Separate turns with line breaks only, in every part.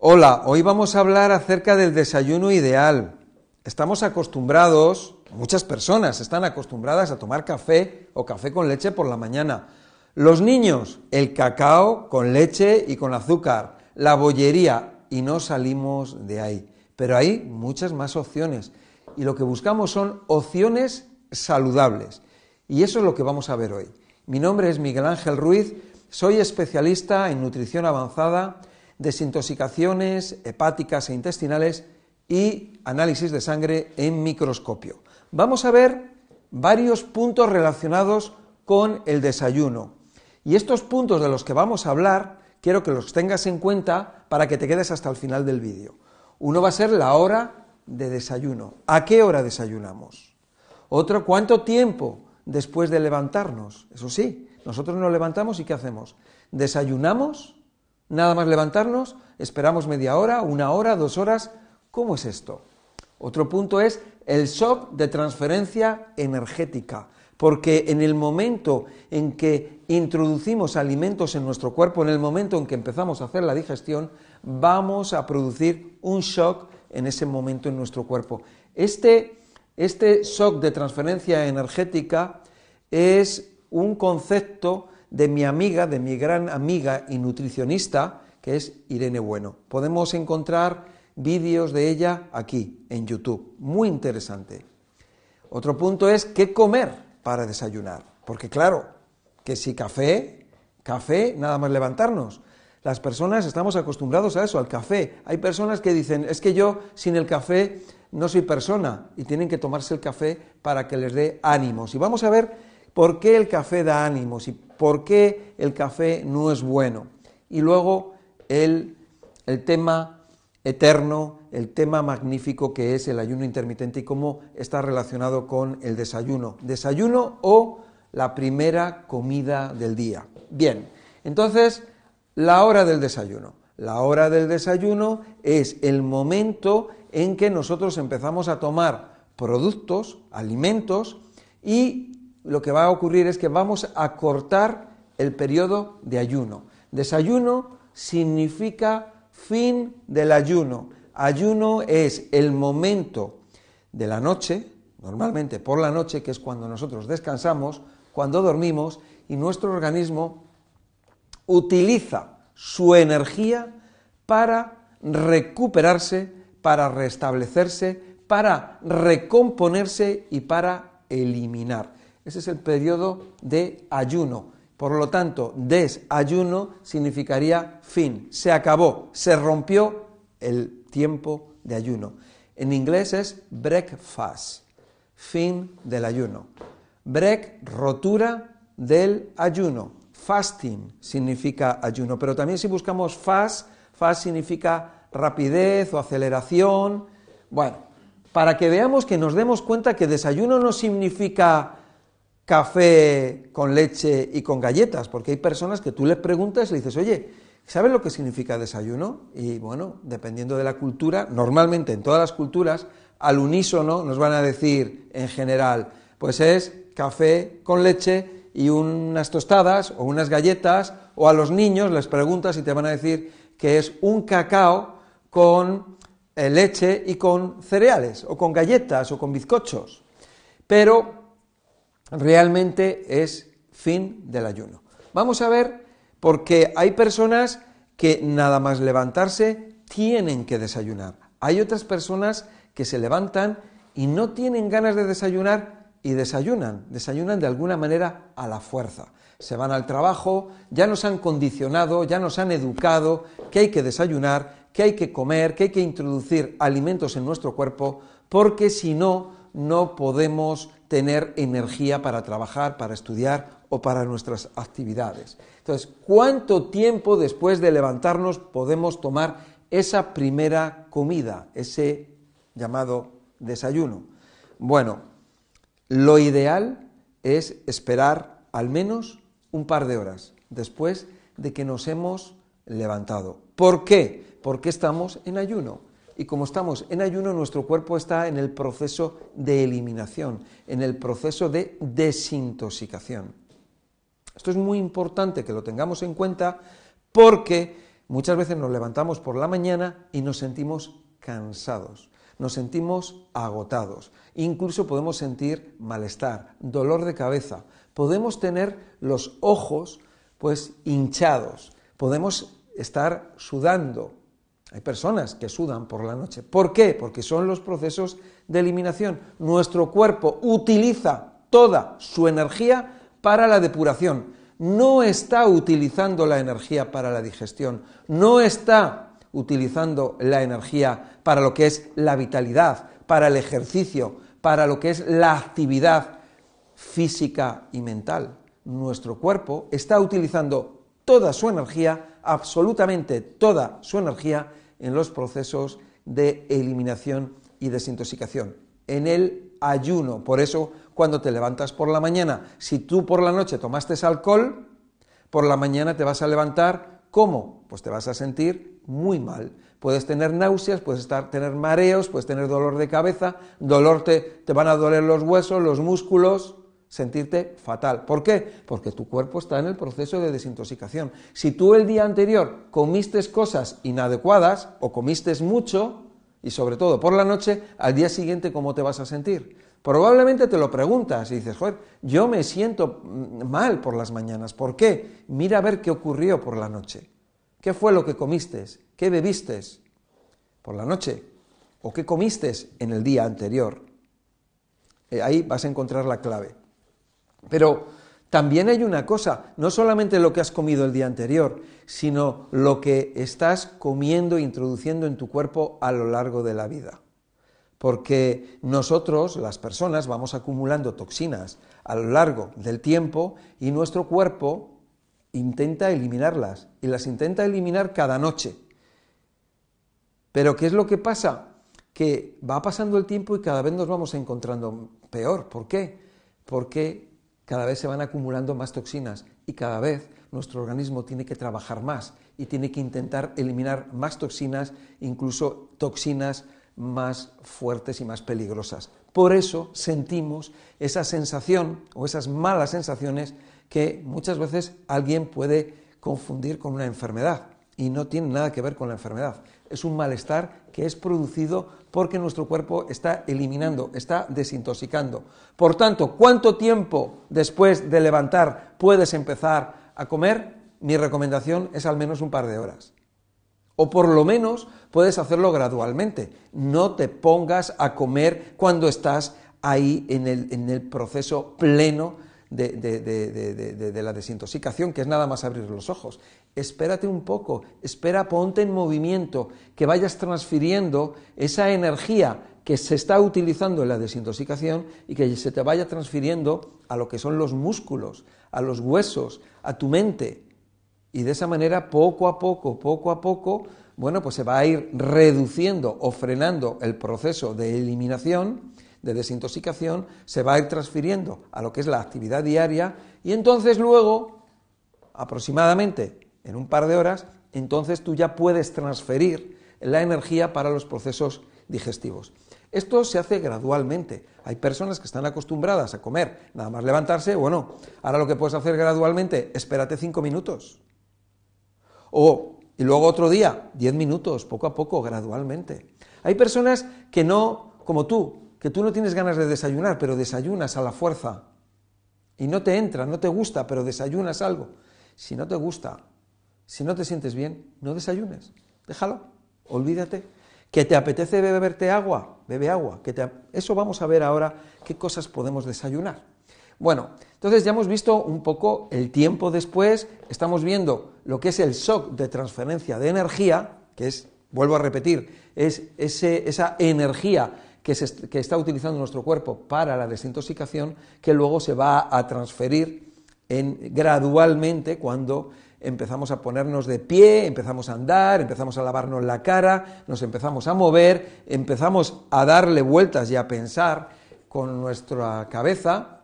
Hola, hoy vamos a hablar acerca del desayuno ideal. Estamos acostumbrados, muchas personas están acostumbradas a tomar café o café con leche por la mañana. Los niños, el cacao con leche y con azúcar, la bollería, y no salimos de ahí. Pero hay muchas más opciones y lo que buscamos son opciones saludables. Y eso es lo que vamos a ver hoy. Mi nombre es Miguel Ángel Ruiz, soy especialista en nutrición avanzada, desintoxicaciones hepáticas e intestinales y análisis de sangre en microscopio. Vamos a ver varios puntos relacionados con el desayuno. Y estos puntos de los que vamos a hablar, quiero que los tengas en cuenta para que te quedes hasta el final del vídeo. Uno va a ser la hora de desayuno. ¿A qué hora desayunamos? Otro, ¿cuánto tiempo después de levantarnos? Eso sí, nosotros nos levantamos y ¿qué hacemos? ¿Desayunamos? Nada más levantarnos, esperamos media hora, una hora, dos horas. ¿Cómo es esto? Otro punto es el shock de transferencia energética, porque en el momento en que introducimos alimentos en nuestro cuerpo, en el momento en que empezamos a hacer la digestión, vamos a producir un shock en ese momento en nuestro cuerpo. Este, este shock de transferencia energética es un concepto de mi amiga, de mi gran amiga y nutricionista, que es Irene Bueno. Podemos encontrar vídeos de ella aquí, en YouTube. Muy interesante. Otro punto es qué comer para desayunar. Porque claro, que si café, café, nada más levantarnos. Las personas estamos acostumbrados a eso, al café. Hay personas que dicen, es que yo sin el café no soy persona y tienen que tomarse el café para que les dé ánimos. Y vamos a ver por qué el café da ánimos y por qué el café no es bueno. Y luego el, el tema eterno, el tema magnífico que es el ayuno intermitente y cómo está relacionado con el desayuno. Desayuno o la primera comida del día. Bien, entonces la hora del desayuno. La hora del desayuno es el momento en que nosotros empezamos a tomar productos, alimentos, y lo que va a ocurrir es que vamos a cortar el periodo de ayuno. Desayuno significa fin del ayuno. Ayuno es el momento de la noche, normalmente por la noche, que es cuando nosotros descansamos, cuando dormimos, y nuestro organismo utiliza su energía para recuperarse, para restablecerse, para recomponerse y para eliminar. Ese es el periodo de ayuno. Por lo tanto, desayuno significaría fin, se acabó, se rompió el tiempo de ayuno. En inglés es breakfast, fin del ayuno. Break, rotura del ayuno. Fasting significa ayuno, pero también si buscamos fast, fast significa rapidez o aceleración. Bueno, para que veamos que nos demos cuenta que desayuno no significa café con leche y con galletas, porque hay personas que tú les preguntas y le dices, oye, ¿sabes lo que significa desayuno? Y bueno, dependiendo de la cultura, normalmente en todas las culturas, al unísono nos van a decir en general, pues es café con leche y unas tostadas o unas galletas, o a los niños les preguntas y te van a decir que es un cacao con eh, leche y con cereales, o con galletas, o con bizcochos. Pero realmente es fin del ayuno. Vamos a ver, porque hay personas que nada más levantarse tienen que desayunar. Hay otras personas que se levantan y no tienen ganas de desayunar y desayunan, desayunan de alguna manera a la fuerza. Se van al trabajo, ya nos han condicionado, ya nos han educado que hay que desayunar, que hay que comer, que hay que introducir alimentos en nuestro cuerpo, porque si no, no podemos tener energía para trabajar, para estudiar o para nuestras actividades. Entonces, ¿cuánto tiempo después de levantarnos podemos tomar esa primera comida, ese llamado desayuno? Bueno, lo ideal es esperar al menos un par de horas después de que nos hemos levantado. ¿Por qué? Porque estamos en ayuno. Y como estamos en ayuno, nuestro cuerpo está en el proceso de eliminación, en el proceso de desintoxicación. Esto es muy importante que lo tengamos en cuenta porque muchas veces nos levantamos por la mañana y nos sentimos cansados, nos sentimos agotados, incluso podemos sentir malestar, dolor de cabeza, podemos tener los ojos pues hinchados, podemos estar sudando. Hay personas que sudan por la noche. ¿Por qué? Porque son los procesos de eliminación. Nuestro cuerpo utiliza toda su energía para la depuración. No está utilizando la energía para la digestión. No está utilizando la energía para lo que es la vitalidad, para el ejercicio, para lo que es la actividad física y mental. Nuestro cuerpo está utilizando toda su energía, absolutamente toda su energía, en los procesos de eliminación y desintoxicación, en el ayuno. Por eso, cuando te levantas por la mañana, si tú por la noche tomaste alcohol, por la mañana te vas a levantar, ¿cómo? Pues te vas a sentir muy mal. Puedes tener náuseas, puedes estar, tener mareos, puedes tener dolor de cabeza, dolor te, te van a doler los huesos, los músculos, sentirte fatal. ¿Por qué? Porque tu cuerpo está en el proceso de desintoxicación. Si tú el día anterior comiste cosas inadecuadas o comiste mucho, y sobre todo por la noche, al día siguiente, ¿cómo te vas a sentir? Probablemente te lo preguntas y dices, joder, yo me siento mal por las mañanas. ¿Por qué? Mira a ver qué ocurrió por la noche. ¿Qué fue lo que comiste? ¿Qué bebiste por la noche? ¿O qué comiste en el día anterior? Eh, ahí vas a encontrar la clave. Pero también hay una cosa, no solamente lo que has comido el día anterior, sino lo que estás comiendo e introduciendo en tu cuerpo a lo largo de la vida. Porque nosotros, las personas, vamos acumulando toxinas a lo largo del tiempo y nuestro cuerpo intenta eliminarlas y las intenta eliminar cada noche. Pero ¿qué es lo que pasa? Que va pasando el tiempo y cada vez nos vamos encontrando peor. ¿Por qué? Porque cada vez se van acumulando más toxinas y cada vez nuestro organismo tiene que trabajar más y tiene que intentar eliminar más toxinas, incluso toxinas más fuertes y más peligrosas. Por eso sentimos esa sensación o esas malas sensaciones que muchas veces alguien puede confundir con una enfermedad y no tiene nada que ver con la enfermedad. Es un malestar que es producido porque nuestro cuerpo está eliminando, está desintoxicando. Por tanto, ¿cuánto tiempo después de levantar puedes empezar a comer? Mi recomendación es al menos un par de horas. O por lo menos puedes hacerlo gradualmente. No te pongas a comer cuando estás ahí en el, proceso pleno de, la desintoxicación, que es nada más abrir los ojos. Espérate un poco, espera, ponte en movimiento, que vayas transfiriendo esa energía que se está utilizando en la desintoxicación y que se te vaya transfiriendo a lo que son los músculos, a los huesos, a tu mente. Y de esa manera, poco a poco, poco a poco, bueno, pues se va a ir reduciendo o frenando el proceso de eliminación de desintoxicación se va a ir transfiriendo a lo que es la actividad diaria y entonces luego, aproximadamente en un par de horas, entonces tú ya puedes transferir la energía para los procesos digestivos. Esto se hace gradualmente. Hay personas que están acostumbradas a comer, nada más levantarse, bueno, ahora lo que puedes hacer gradualmente, espérate cinco minutos. O, y luego otro día, diez minutos, poco a poco, gradualmente. Hay personas que no, como tú, que tú no tienes ganas de desayunar, pero desayunas a la fuerza. Y no te entra, no te gusta, pero desayunas algo. Si no te gusta, si no te sientes bien, no desayunes. Déjalo, olvídate. ¿Que te apetece beberte agua? Bebe agua. Que Eso vamos a ver ahora qué cosas podemos desayunar. Bueno, entonces ya hemos visto un poco el tiempo después, estamos viendo lo que es el shock de transferencia de energía, que es, vuelvo a repetir, es ese, esa energía que, está utilizando nuestro cuerpo para la desintoxicación, que luego se va a transferir en, gradualmente cuando empezamos a ponernos de pie, empezamos a andar, empezamos a lavarnos la cara, nos empezamos a mover, empezamos a darle vueltas y a pensar con nuestra cabeza,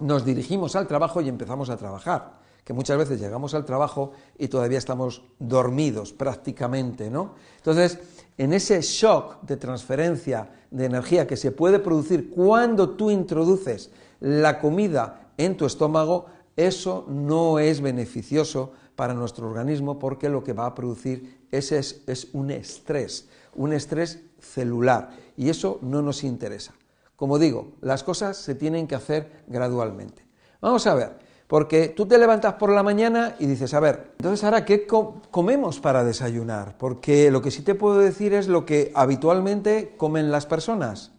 nos dirigimos al trabajo y empezamos a trabajar que muchas veces llegamos al trabajo y todavía estamos dormidos prácticamente, ¿no? Entonces, en ese shock de transferencia de energía que se puede producir cuando tú introduces la comida en tu estómago, eso no es beneficioso para nuestro organismo porque lo que va a producir es, es, un estrés, un estrés celular y eso no nos interesa. Como digo, las cosas se tienen que hacer gradualmente. Vamos a ver, porque tú te levantas por la mañana y dices, a ver, entonces ahora, ¿qué comemos para desayunar? Porque lo que sí te puedo decir es lo que habitualmente comen las personas.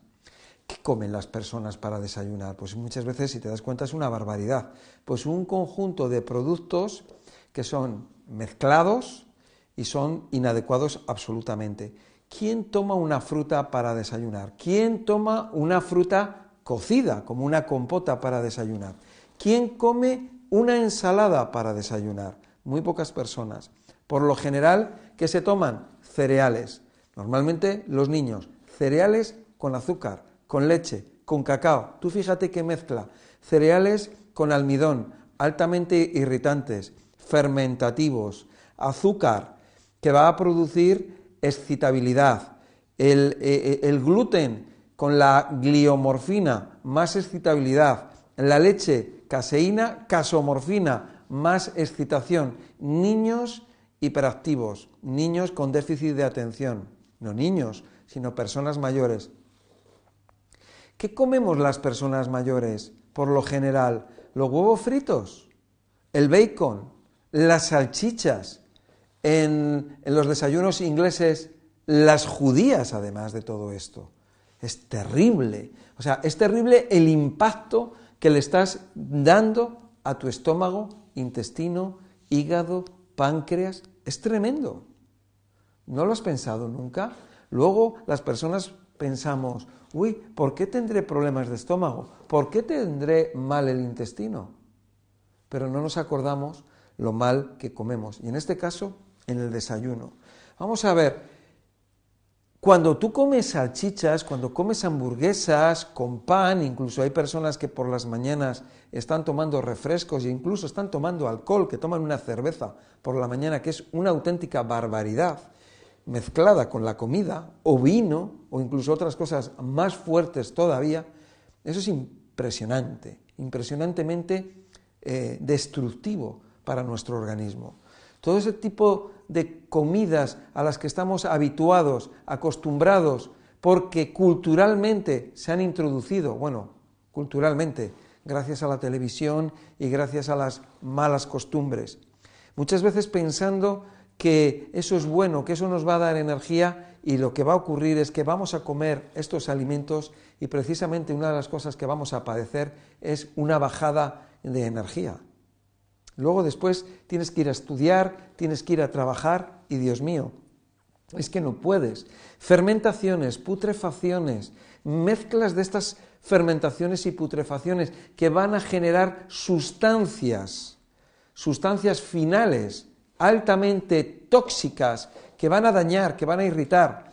¿Qué comen las personas para desayunar? Pues muchas veces, si te das cuenta, es una barbaridad. Pues un conjunto de productos que son mezclados y son inadecuados absolutamente. ¿Quién toma una fruta para desayunar? ¿Quién toma una fruta cocida, como una compota para desayunar? ¿Quién come una ensalada para desayunar? Muy pocas personas. Por lo general, ¿qué se toman? Cereales. Normalmente los niños, cereales con azúcar, con leche, con cacao. Tú fíjate qué mezcla. Cereales con almidón, altamente irritantes, fermentativos, azúcar, que va a producir excitabilidad. El, eh, eh, el gluten con la gliomorfina, más excitabilidad. La leche caseína, casomorfina, más excitación, niños hiperactivos, niños con déficit de atención, no niños, sino personas mayores. ¿Qué comemos las personas mayores? Por lo general, los huevos fritos, el bacon, las salchichas, en, los desayunos ingleses, las judías, además de todo esto. Es terrible. O sea, es terrible el impacto que le estás dando a tu estómago, intestino, hígado, páncreas. Es tremendo. ¿No lo has pensado nunca? Luego las personas pensamos, uy, ¿por qué tendré problemas de estómago? ¿Por qué tendré mal el intestino? Pero no nos acordamos lo mal que comemos. Y en este caso, en el desayuno. Vamos a ver, cuando tú comes salchichas, cuando comes hamburguesas con pan, incluso hay personas que por las mañanas están tomando refrescos e incluso están tomando alcohol, que toman una cerveza por la mañana, que es una auténtica barbaridad, mezclada con la comida, o vino, o incluso otras cosas más fuertes todavía, eso es impresionante, impresionantemente eh, destructivo para nuestro organismo. Todo ese tipo de comidas a las que estamos habituados, acostumbrados, porque culturalmente se han introducido, bueno, culturalmente, gracias a la televisión y gracias a las malas costumbres. Muchas veces pensando que eso es bueno, que eso nos va a dar energía y lo que va a ocurrir es que vamos a comer estos alimentos y precisamente una de las cosas que vamos a padecer es una bajada de energía. Luego después tienes que ir a estudiar, tienes que ir a trabajar y Dios mío, es que no puedes. Fermentaciones, putrefacciones, mezclas de estas fermentaciones y putrefacciones que van a generar sustancias, sustancias finales altamente tóxicas que van a dañar, que van a irritar,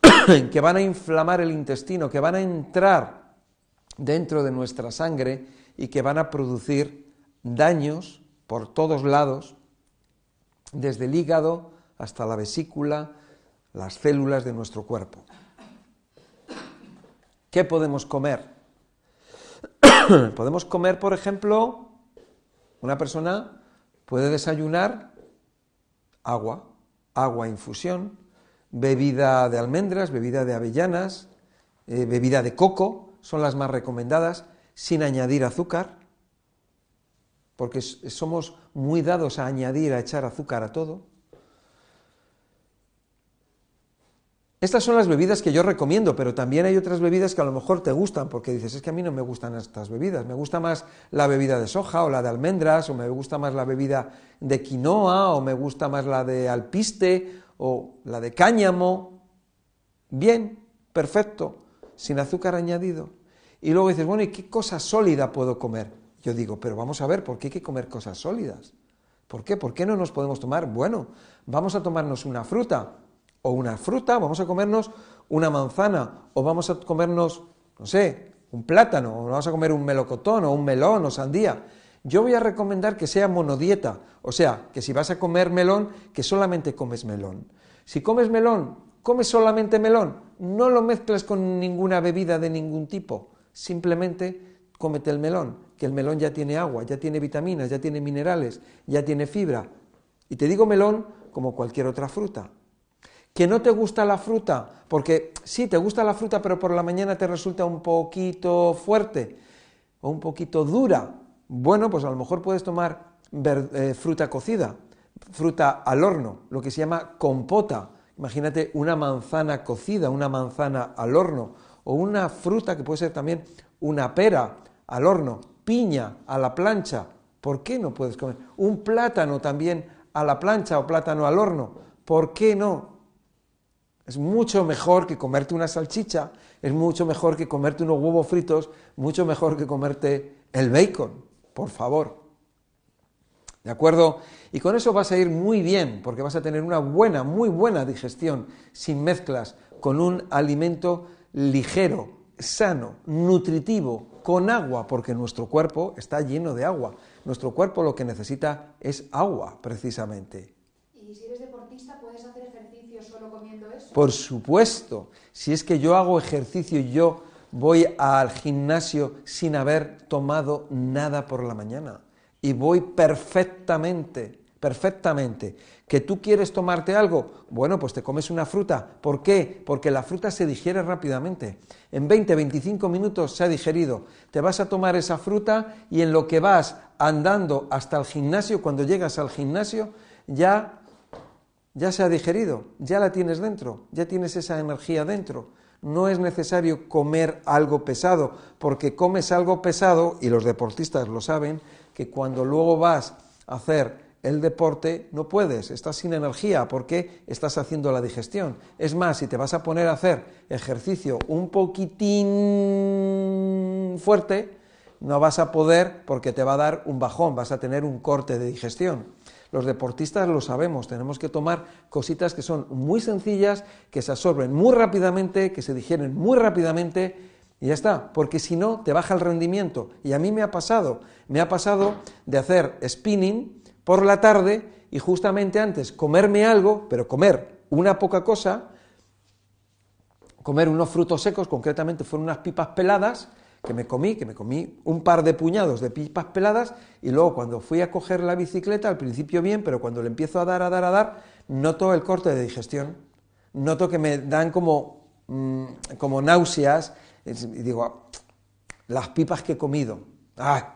que van a inflamar el intestino, que van a entrar dentro de nuestra sangre y que van a producir daños por todos lados, desde el hígado hasta la vesícula, las células de nuestro cuerpo. ¿Qué podemos comer? podemos comer, por ejemplo, una persona puede desayunar agua, agua infusión, bebida de almendras, bebida de avellanas, eh, bebida de coco, son las más recomendadas, sin añadir azúcar porque somos muy dados a añadir, a echar azúcar a todo. Estas son las bebidas que yo recomiendo, pero también hay otras bebidas que a lo mejor te gustan, porque dices, es que a mí no me gustan estas bebidas, me gusta más la bebida de soja o la de almendras, o me gusta más la bebida de quinoa, o me gusta más la de alpiste, o la de cáñamo. Bien, perfecto, sin azúcar añadido. Y luego dices, bueno, ¿y qué cosa sólida puedo comer? Yo digo, pero vamos a ver, ¿por qué hay que comer cosas sólidas? ¿Por qué? ¿Por qué no nos podemos tomar? Bueno, vamos a tomarnos una fruta, o una fruta, vamos a comernos una manzana, o vamos a comernos, no sé, un plátano, o vamos a comer un melocotón, o un melón, o sandía. Yo voy a recomendar que sea monodieta, o sea, que si vas a comer melón, que solamente comes melón. Si comes melón, comes solamente melón, no lo mezcles con ninguna bebida de ningún tipo, simplemente cómete el melón que el melón ya tiene agua, ya tiene vitaminas, ya tiene minerales, ya tiene fibra. Y te digo melón como cualquier otra fruta. ¿Que no te gusta la fruta? Porque sí, te gusta la fruta, pero por la mañana te resulta un poquito fuerte o un poquito dura. Bueno, pues a lo mejor puedes tomar eh, fruta cocida, fruta al horno, lo que se llama compota. Imagínate una manzana cocida, una manzana al horno, o una fruta que puede ser también una pera al horno, piña a la plancha. ¿Por qué no puedes comer? Un plátano también a la plancha o plátano al horno. ¿Por qué no? Es mucho mejor que comerte una salchicha, es mucho mejor que comerte unos huevos fritos, mucho mejor que comerte el bacon, por favor. ¿De acuerdo? Y con eso vas a ir muy bien, porque vas a tener una buena, muy buena digestión, sin mezclas, con un alimento ligero, sano, nutritivo, con agua, porque nuestro cuerpo está lleno de agua. Nuestro cuerpo lo que necesita es agua, precisamente.
¿Y si eres deportista, puedes hacer comiendo eso?
Por supuesto. Si es que yo hago ejercicio y yo voy al gimnasio sin haber tomado nada por la mañana y voy perfectamente, perfectamente. ¿Que tú quieres tomarte algo? Bueno, pues te comes una fruta. ¿Por qué? Porque la fruta se digiere rápidamente. En 20, 25 minutos se ha digerido. Te vas a tomar esa fruta y en lo que vas andando hasta el gimnasio, cuando llegas al gimnasio, ya ya se ha digerido, ya la tienes dentro, ya tienes esa energía dentro. No es necesario comer algo pesado, porque comes algo pesado, y los deportistas lo saben, que cuando luego vas a hacer el deporte no puedes, estás sin energía porque estás haciendo la digestión. Es más, si te vas a poner a hacer ejercicio un poquitín fuerte, no vas a poder porque te va a dar un bajón, vas a tener un corte de digestión. Los deportistas lo sabemos, tenemos que tomar cositas que son muy sencillas, que se absorben muy rápidamente, que se digieren muy rápidamente y ya está, porque si no, te baja el rendimiento. Y a mí me ha pasado, me ha pasado de hacer spinning por la tarde y justamente antes comerme algo, pero comer una poca cosa, comer unos frutos secos, concretamente fueron unas pipas peladas, que me comí, que me comí un par de puñados de pipas peladas y luego cuando fui a coger la bicicleta, al principio bien, pero cuando le empiezo a dar, a dar, a dar, noto el corte de digestión, noto que me dan como, mm, como náuseas, y digo, ah, las pipas que he comido. Ah.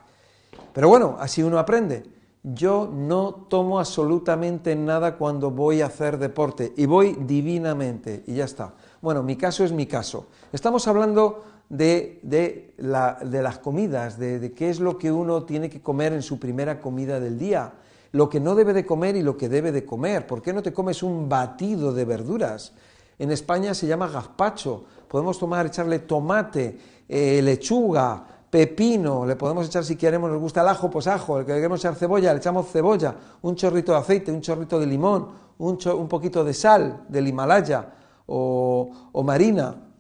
Pero bueno, así uno aprende. Yo no tomo absolutamente nada cuando voy a hacer deporte y voy divinamente y ya está. Bueno, mi caso es mi caso. Estamos hablando de, de, las comidas, de, de qué es lo que uno tiene que comer en su primera comida del día, lo que no debe de comer y lo que debe de comer. ¿Por qué no te comes un batido de verduras? En España se llama gazpacho. Podemos tomar, echarle tomate, eh, lechuga, pepino, le podemos echar si queremos, nos gusta el ajo, pues ajo, que queremos echar cebolla, le echamos cebolla, un chorrito de aceite, un chorrito de limón, un, un poquito de sal del Himalaya o, o marina.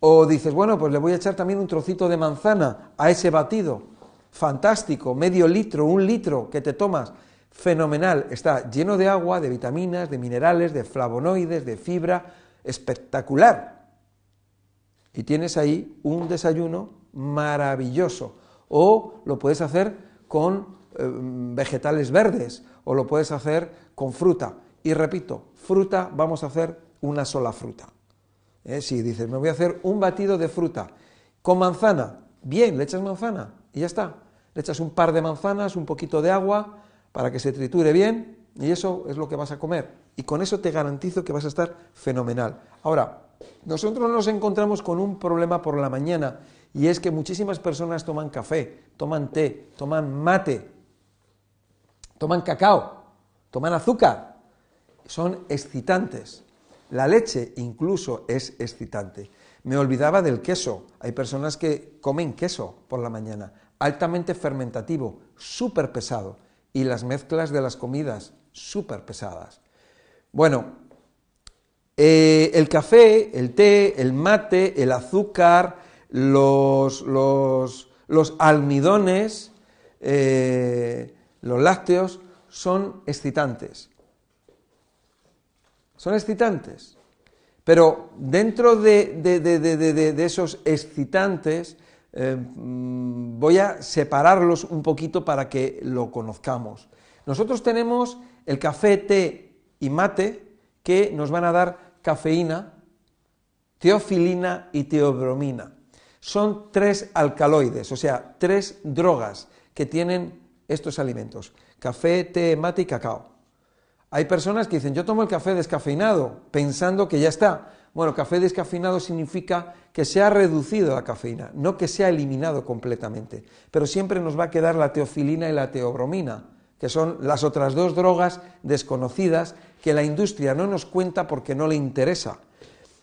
O dices, bueno, pues le voy a echar también un trocito de manzana a ese batido. Fantástico, medio litro, un litro que te tomas. Fenomenal, está lleno de agua, de vitaminas, de minerales, de flavonoides, de fibra, espectacular. Y tienes ahí un desayuno maravilloso. O lo puedes hacer con eh, vegetales verdes, o lo puedes hacer con fruta. Y repito, fruta vamos a hacer una sola fruta. ¿Eh? Si dices, me voy a hacer un batido de fruta con manzana, bien, le echas manzana y ya está. Le echas un par de manzanas, un poquito de agua para que se triture bien y eso es lo que vas a comer. Y con eso te garantizo que vas a estar fenomenal. Ahora, nosotros nos encontramos con un problema por la mañana y es que muchísimas personas toman café, toman té, toman mate, toman cacao, toman azúcar. Son excitantes. La leche incluso es excitante. Me olvidaba del queso. Hay personas que comen queso por la mañana, altamente fermentativo, súper pesado. Y las mezclas de las comidas, súper pesadas. Bueno, eh, el café, el té, el mate, el azúcar, los, almidones, eh, los lácteos, son excitantes. Son excitantes. Pero dentro de, esos excitantes, eh, mm, voy a separarlos un poquito para que lo conozcamos. Nosotros tenemos el café, té y mate que nos van a dar cafeína, teofilina y teobromina. Son tres alcaloides, o sea, tres drogas que tienen estos alimentos. Café, té, mate y cacao. Hay personas que dicen, yo tomo el café descafeinado, pensando que ya está. Bueno, café descafeinado significa que se ha reducido la cafeína, no que se ha eliminado completamente. Pero siempre nos va a quedar la teofilina y la teobromina, que son las otras dos drogas desconocidas que la industria no nos cuenta porque no le interesa.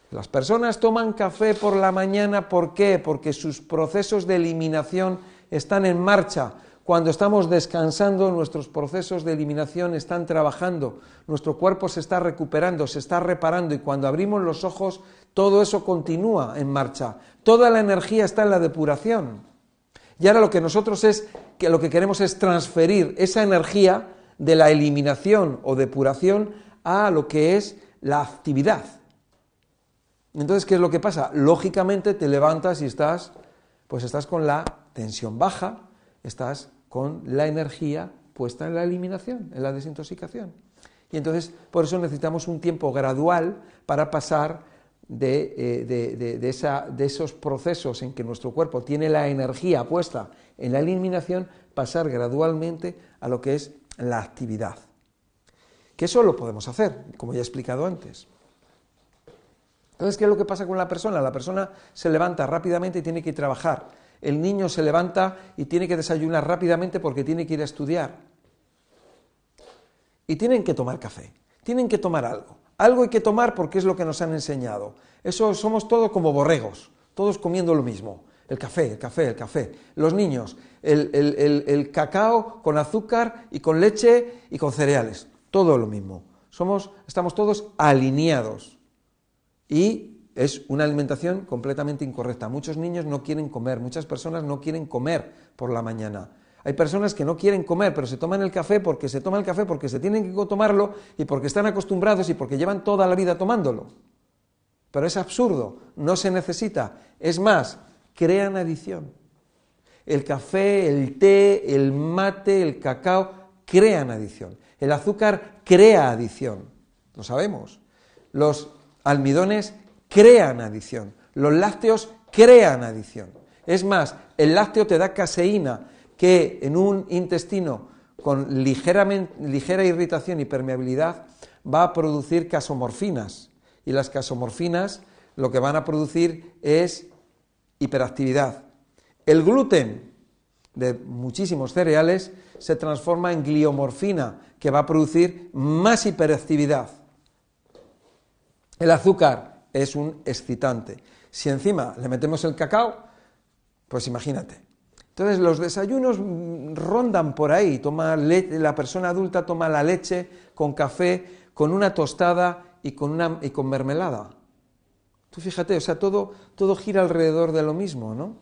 Las personas toman café por la mañana, ¿por qué? Porque sus procesos de eliminación están en marcha, cuando estamos descansando, nuestros procesos de eliminación están trabajando, nuestro cuerpo se está recuperando, se está reparando y cuando abrimos los ojos, todo eso continúa en marcha. Toda la energía está en la depuración. Y ahora lo que nosotros es, que lo que queremos es transferir esa energía de la eliminación o depuración a lo que es la actividad. Entonces, ¿qué es lo que pasa? Lógicamente te levantas y estás, pues estás con la tensión baja, estás con la energía puesta en la eliminación, en la desintoxicación. Y entonces, por eso necesitamos un tiempo gradual para pasar de, eh, de, esos procesos en que nuestro cuerpo tiene la energía puesta en la eliminación, pasar gradualmente a lo que es la actividad. Que eso lo podemos hacer, como ya he explicado antes. Entonces, ¿qué es lo que pasa con la persona? La persona se levanta rápidamente y tiene que trabajar el niño se levanta y tiene que desayunar rápidamente porque tiene que ir a estudiar. Y tienen que tomar café, tienen que tomar algo. Algo hay que tomar porque es lo que nos han enseñado. Eso somos todos como borregos, todos comiendo lo mismo. El café, el café, el café. Los niños, el, el cacao con azúcar y con leche y con cereales. Todo lo mismo. Somos, estamos todos alineados. Y es una alimentación completamente incorrecta. Muchos niños no quieren comer, muchas personas no quieren comer por la mañana. Hay personas que no quieren comer, pero se toman el café porque se toman el café porque se tienen que tomarlo y porque están acostumbrados y porque llevan toda la vida tomándolo. Pero es absurdo, no se necesita. Es más, crean adicción. El café, el té, el mate, el cacao crean adicción. El azúcar crea adicción. Lo sabemos. Los almidones crean adicción. Los lácteos crean adicción. Es más, el lácteo te da caseína que en un intestino con ligera irritación y permeabilidad va a producir casomorfinas. Y las casomorfinas lo que van a producir es hiperactividad. El gluten de muchísimos cereales se transforma en gliomorfina, que va a producir más hiperactividad. El azúcar es un excitante. Si encima le metemos el cacao, pues imagínate. Entonces los desayunos rondan por ahí, toma la persona adulta toma la leche con café, con una tostada y con, una, y con mermelada. Tú fíjate, o sea, todo, todo gira alrededor de lo mismo, ¿no?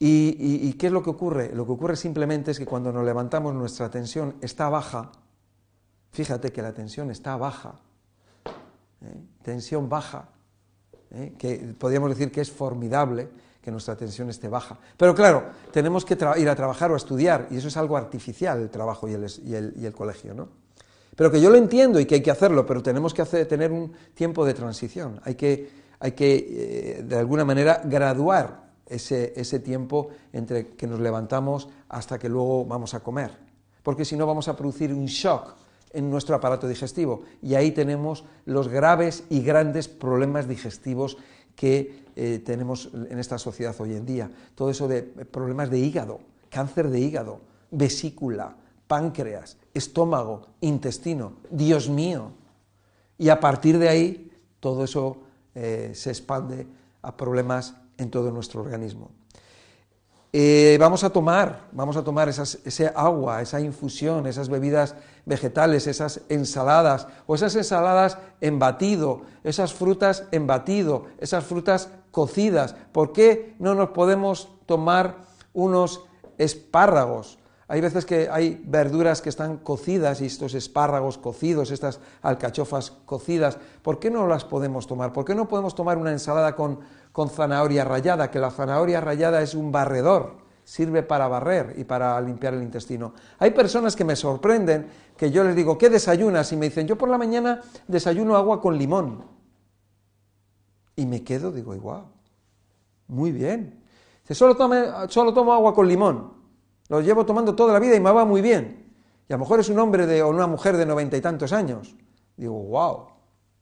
Y, qué es lo que ocurre? Lo que ocurre simplemente es que cuando nos levantamos nuestra tensión está baja, fíjate que la tensión está baja, ¿eh? Tensión baja, ¿eh? que podríamos decir que es formidable que nuestra tensión esté baja. Pero claro, tenemos que ir a trabajar o a estudiar, y eso es algo artificial, el trabajo y el, colegio, ¿no? Pero que yo lo entiendo y que hay que hacerlo, pero tenemos que tener un tiempo de transición, hay que, hay que eh, de alguna manera, graduar ese, ese tiempo entre que nos levantamos hasta que luego vamos a comer, porque si no vamos a producir un shock en nuestro aparato digestivo. Y ahí tenemos los graves y grandes problemas digestivos que eh, tenemos en esta sociedad hoy en día. Todo eso de problemas de hígado, cáncer de hígado, vesícula, páncreas, estómago, intestino. Dios mío. Y a partir de ahí todo eso eh, se expande a problemas en todo nuestro organismo. Eh, vamos a tomar, vamos a tomar ese agua, esa infusión, esas bebidas vegetales, esas ensaladas, o esas ensaladas en batido, esas frutas en batido, esas frutas cocidas. ¿Por qué no nos podemos tomar unos espárragos Hay veces que hay verduras que están cocidas y estos espárragos cocidos, estas alcachofas cocidas, ¿por qué no las podemos tomar? ¿Por qué no podemos tomar una ensalada con, con zanahoria rallada? Que la zanahoria rallada es un barredor, sirve para barrer y para limpiar el intestino. Hay personas que me sorprenden que yo les digo, ¿qué desayunas? Y me dicen, yo por la mañana desayuno agua con limón. Y me quedo, digo, wow, muy bien. Dice, solo, solo tomo agua con limón. Lo llevo tomando toda la vida y me va muy bien. Y a lo mejor es un hombre de, o una mujer de noventa y tantos años. Digo, wow,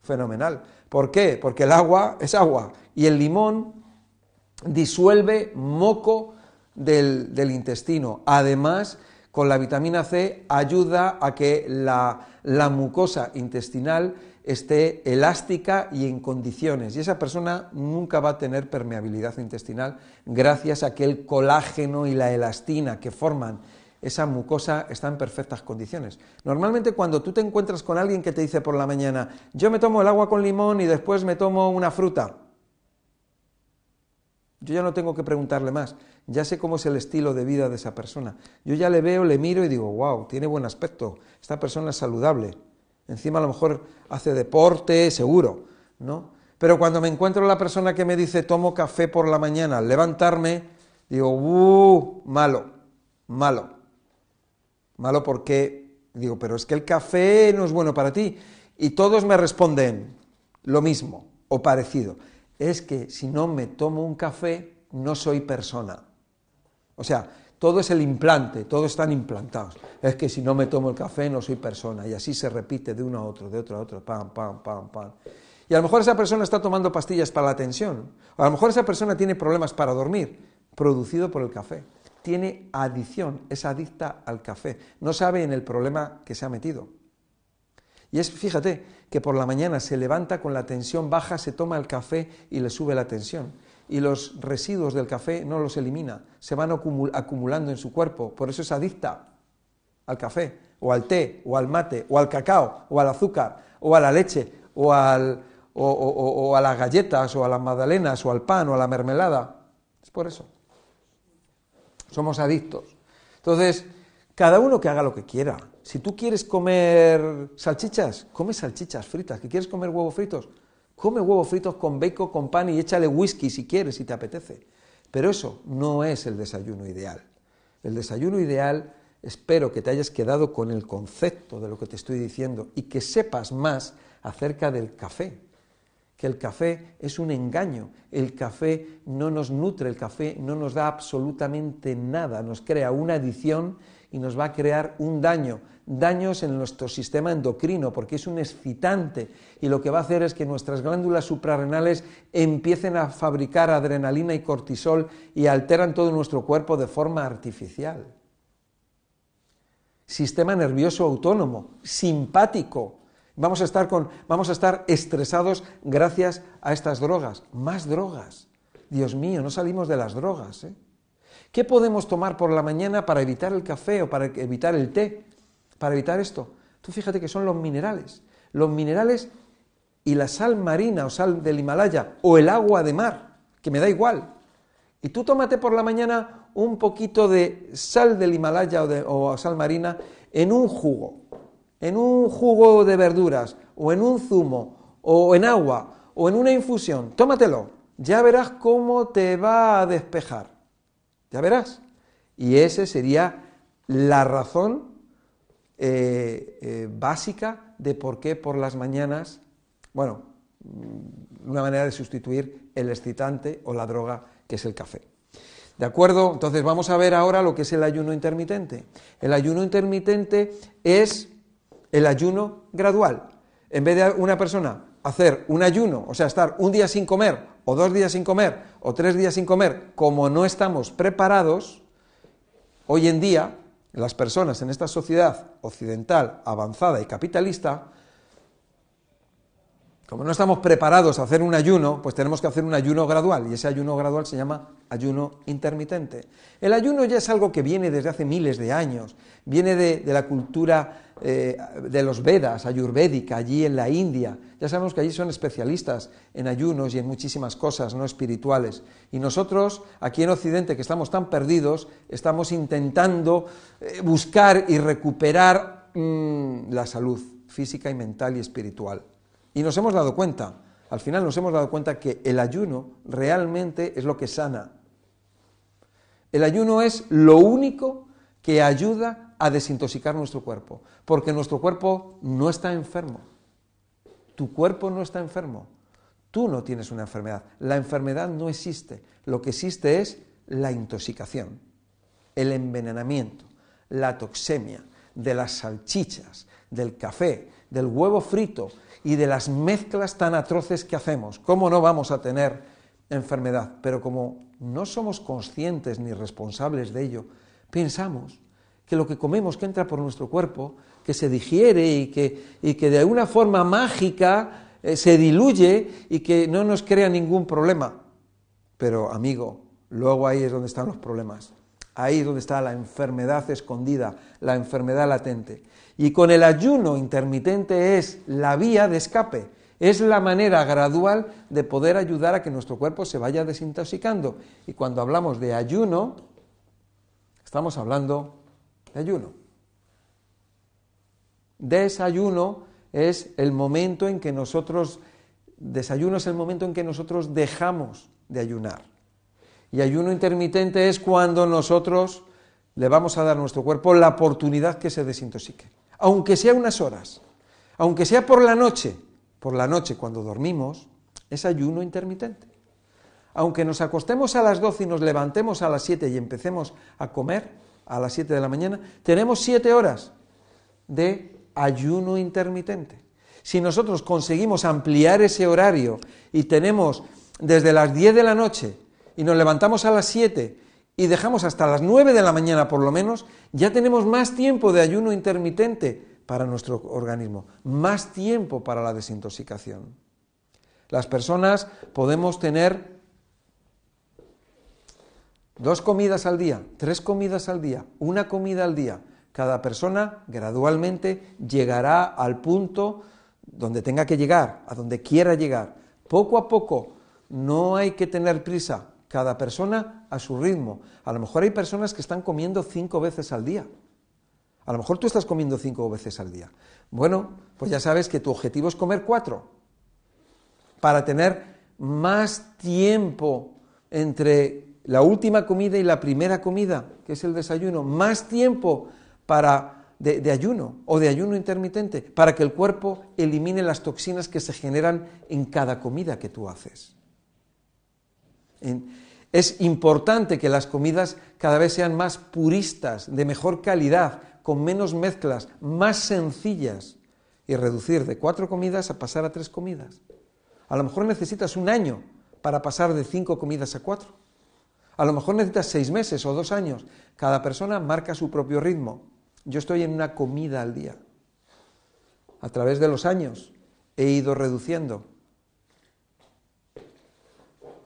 fenomenal. ¿Por qué? Porque el agua es agua y el limón disuelve moco del, del intestino. Además, con la vitamina C ayuda a que la, la mucosa intestinal esté elástica y en condiciones. Y esa persona nunca va a tener permeabilidad intestinal gracias a que el colágeno y la elastina que forman esa mucosa está en perfectas condiciones. Normalmente cuando tú te encuentras con alguien que te dice por la mañana, yo me tomo el agua con limón y después me tomo una fruta, yo ya no tengo que preguntarle más, ya sé cómo es el estilo de vida de esa persona. Yo ya le veo, le miro y digo, wow, tiene buen aspecto, esta persona es saludable. Encima a lo mejor hace deporte, seguro, ¿no? Pero cuando me encuentro la persona que me dice tomo café por la mañana al levantarme, digo, ¡uh! Malo, malo. Malo porque digo, pero es que el café no es bueno para ti. Y todos me responden lo mismo o parecido. Es que si no me tomo un café, no soy persona. O sea, todo es el implante, todos están implantados. Es que si no me tomo el café no soy persona. Y así se repite de uno a otro, de otro a otro, pam, pam, pam, pam. Y a lo mejor esa persona está tomando pastillas para la tensión. A lo mejor esa persona tiene problemas para dormir, producido por el café. Tiene adicción, es adicta al café. No sabe en el problema que se ha metido. Y es, fíjate, que por la mañana se levanta con la tensión baja, se toma el café y le sube la tensión y los residuos del café no los elimina, se van acumulando en su cuerpo, por eso es adicta al café, o al té, o al mate, o al cacao, o al azúcar, o a la leche, o, al, o, a las galletas, o a las magdalenas, o al pan, o a la mermelada. Es por eso. Somos adictos. Entonces, cada uno que haga lo que quiera. Si tú quieres comer salchichas, come salchichas fritas. ¿Que quieres comer huevos fritos? Come huevos fritos con bacon, con pan y échale whisky si quieres, si te apetece. Pero eso no es el desayuno ideal. El desayuno ideal, espero que te hayas quedado con el concepto de lo que te estoy diciendo y que sepas más acerca del café. Que el café es un engaño, el café no nos nutre, el café no nos da absolutamente nada, nos crea una adicción y nos va a crear un daño, daños en nuestro sistema endocrino, porque es un excitante y lo que va a hacer es que nuestras glándulas suprarrenales empiecen a fabricar adrenalina y cortisol y alteran todo nuestro cuerpo de forma artificial. Sistema nervioso autónomo, simpático. Vamos a estar, con, vamos a estar estresados gracias a estas drogas. Más drogas. Dios mío, no salimos de las drogas. ¿eh? ¿Qué podemos tomar por la mañana para evitar el café o para evitar el té? Para evitar esto. Tú fíjate que son los minerales. Los minerales y la sal marina o sal del Himalaya o el agua de mar, que me da igual. Y tú tómate por la mañana un poquito de sal del Himalaya o, o sal marina en un jugo, en un jugo de verduras o en un zumo o en agua o en una infusión. Tómatelo. Ya verás cómo te va a despejar. Ya verás. Y esa sería la razón eh, eh, básica de por qué por las mañanas, bueno, mm, una manera de sustituir el excitante o la droga que es el café. ¿De acuerdo? Entonces vamos a ver ahora lo que es el ayuno intermitente. El ayuno intermitente es el ayuno gradual. En vez de una persona hacer un ayuno, o sea, estar un día sin comer o dos días sin comer, o tres días sin comer, como no estamos preparados, hoy en día las personas en esta sociedad occidental, avanzada y capitalista, como no estamos preparados a hacer un ayuno, pues tenemos que hacer un ayuno gradual, y ese ayuno gradual se llama ayuno intermitente. El ayuno ya es algo que viene desde hace miles de años, viene de, la cultura eh, de los Vedas, ayurvédica, allí en la India. Ya sabemos que allí son especialistas en ayunos y en muchísimas cosas no espirituales. Y nosotros, aquí en Occidente, que estamos tan perdidos, estamos intentando eh, buscar y recuperar mm, la salud física y mental y espiritual. Y nos hemos dado cuenta, al final nos hemos dado cuenta que el ayuno realmente es lo que sana. El ayuno es lo único que ayuda a desintoxicar nuestro cuerpo, porque nuestro cuerpo no está enfermo. Tu cuerpo no está enfermo. Tú no tienes una enfermedad. La enfermedad no existe. Lo que existe es la intoxicación, el envenenamiento, la toxemia de las salchichas, del café, del huevo frito y de las mezclas tan atroces que hacemos. ¿Cómo no vamos a tener enfermedad? Pero como no somos conscientes ni responsables de ello, pensamos que lo que comemos que entra por nuestro cuerpo, que se digiere y que, y que de alguna forma mágica eh, se diluye y que no nos crea ningún problema. Pero amigo, luego ahí es donde están los problemas. Ahí es donde está la enfermedad escondida, la enfermedad latente. Y con el ayuno intermitente es la vía de escape, es la manera gradual de poder ayudar a que nuestro cuerpo se vaya desintoxicando. Y cuando hablamos de ayuno, estamos hablando ayuno. Desayuno es el momento en que nosotros, desayuno es el momento en que nosotros dejamos de ayunar. Y ayuno intermitente es cuando nosotros le vamos a dar a nuestro cuerpo la oportunidad que se desintoxique. Aunque sea unas horas, aunque sea por la noche, por la noche cuando dormimos, es ayuno intermitente. Aunque nos acostemos a las 12 y nos levantemos a las 7 y empecemos a comer, a las 7 de la mañana, tenemos 7 horas de ayuno intermitente. Si nosotros conseguimos ampliar ese horario y tenemos desde las 10 de la noche y nos levantamos a las 7 y dejamos hasta las 9 de la mañana por lo menos, ya tenemos más tiempo de ayuno intermitente para nuestro organismo, más tiempo para la desintoxicación. Las personas podemos tener dos comidas al día, tres comidas al día, una comida al día. Cada persona gradualmente llegará al punto donde tenga que llegar, a donde quiera llegar. Poco a poco, no hay que tener prisa, cada persona a su ritmo. A lo mejor hay personas que están comiendo cinco veces al día. A lo mejor tú estás comiendo cinco veces al día. Bueno, pues ya sabes que tu objetivo es comer cuatro, para tener más tiempo entre la última comida y la primera comida, que es el desayuno, más tiempo para de, de, ayuno o de ayuno intermitente, para que el cuerpo elimine las toxinas que se generan en cada comida que tú haces. Es importante que las comidas cada vez sean más puristas, de mejor calidad, con menos mezclas, más sencillas, y reducir de cuatro comidas a pasar a tres comidas. A lo mejor necesitas un año para pasar de cinco comidas a cuatro. A lo mejor necesitas seis meses o dos años. Cada persona marca su propio ritmo. Yo estoy en una comida al día. A través de los años he ido reduciendo.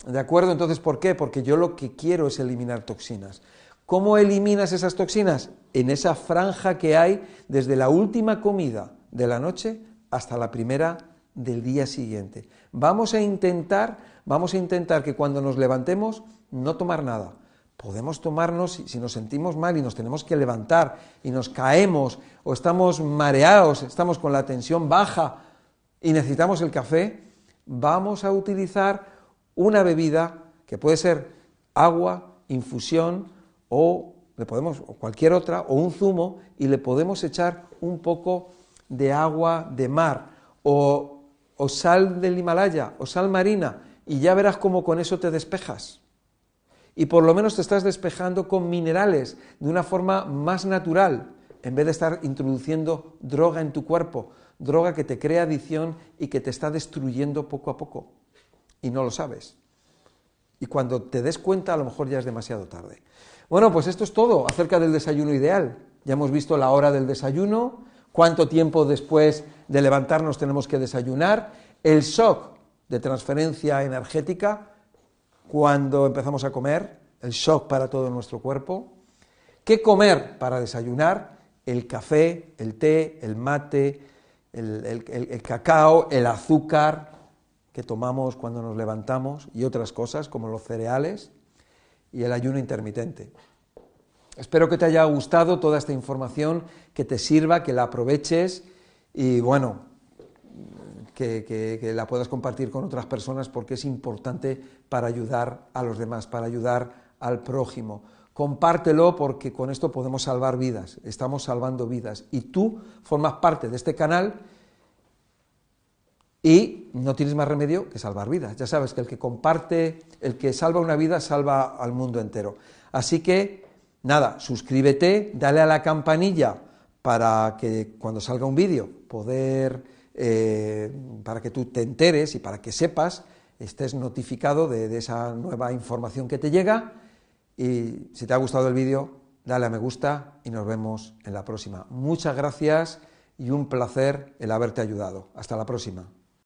¿De acuerdo? Entonces, ¿por qué? Porque yo lo que quiero es eliminar toxinas. ¿Cómo eliminas esas toxinas? En esa franja que hay desde la última comida de la noche hasta la primera del día siguiente. Vamos a intentar, vamos a intentar que cuando nos levantemos no tomar nada. Podemos tomarnos, si nos sentimos mal y nos tenemos que levantar y nos caemos o estamos mareados, estamos con la tensión baja y necesitamos el café, vamos a utilizar una bebida que puede ser agua, infusión o le podemos o cualquier otra o un zumo y le podemos echar un poco de agua de mar o, o sal del Himalaya o sal marina y ya verás cómo con eso te despejas y por lo menos te estás despejando con minerales de una forma más natural, en vez de estar introduciendo droga en tu cuerpo, droga que te crea adicción y que te está destruyendo poco a poco. Y no lo sabes. Y cuando te des cuenta, a lo mejor ya es demasiado tarde. Bueno, pues esto es todo acerca del desayuno ideal. Ya hemos visto la hora del desayuno, cuánto tiempo después de levantarnos tenemos que desayunar, el shock de transferencia energética, cuando empezamos a comer, el shock para todo nuestro cuerpo, qué comer para desayunar, el café, el té, el mate, el, el cacao, el azúcar que tomamos cuando nos levantamos y otras cosas como los cereales y el ayuno intermitente. Espero que te haya gustado toda esta información, que te sirva, que la aproveches y bueno, que, la puedas compartir con otras personas porque es importante para ayudar a los demás, para ayudar al prójimo. Compártelo porque con esto podemos salvar vidas, estamos salvando vidas y tú formas parte de este canal y no tienes más remedio que salvar vidas. Ya sabes que el que comparte, el que salva una vida, salva al mundo entero. Así que, nada, suscríbete, dale a la campanilla para que cuando salga un vídeo poder eh, para que tú te enteres y para que sepas, estés notificado de, esa nueva información que te llega. Y si te ha gustado el vídeo, dale a me gusta y nos vemos en la próxima. Muchas gracias y un placer el haberte ayudado. Hasta la próxima.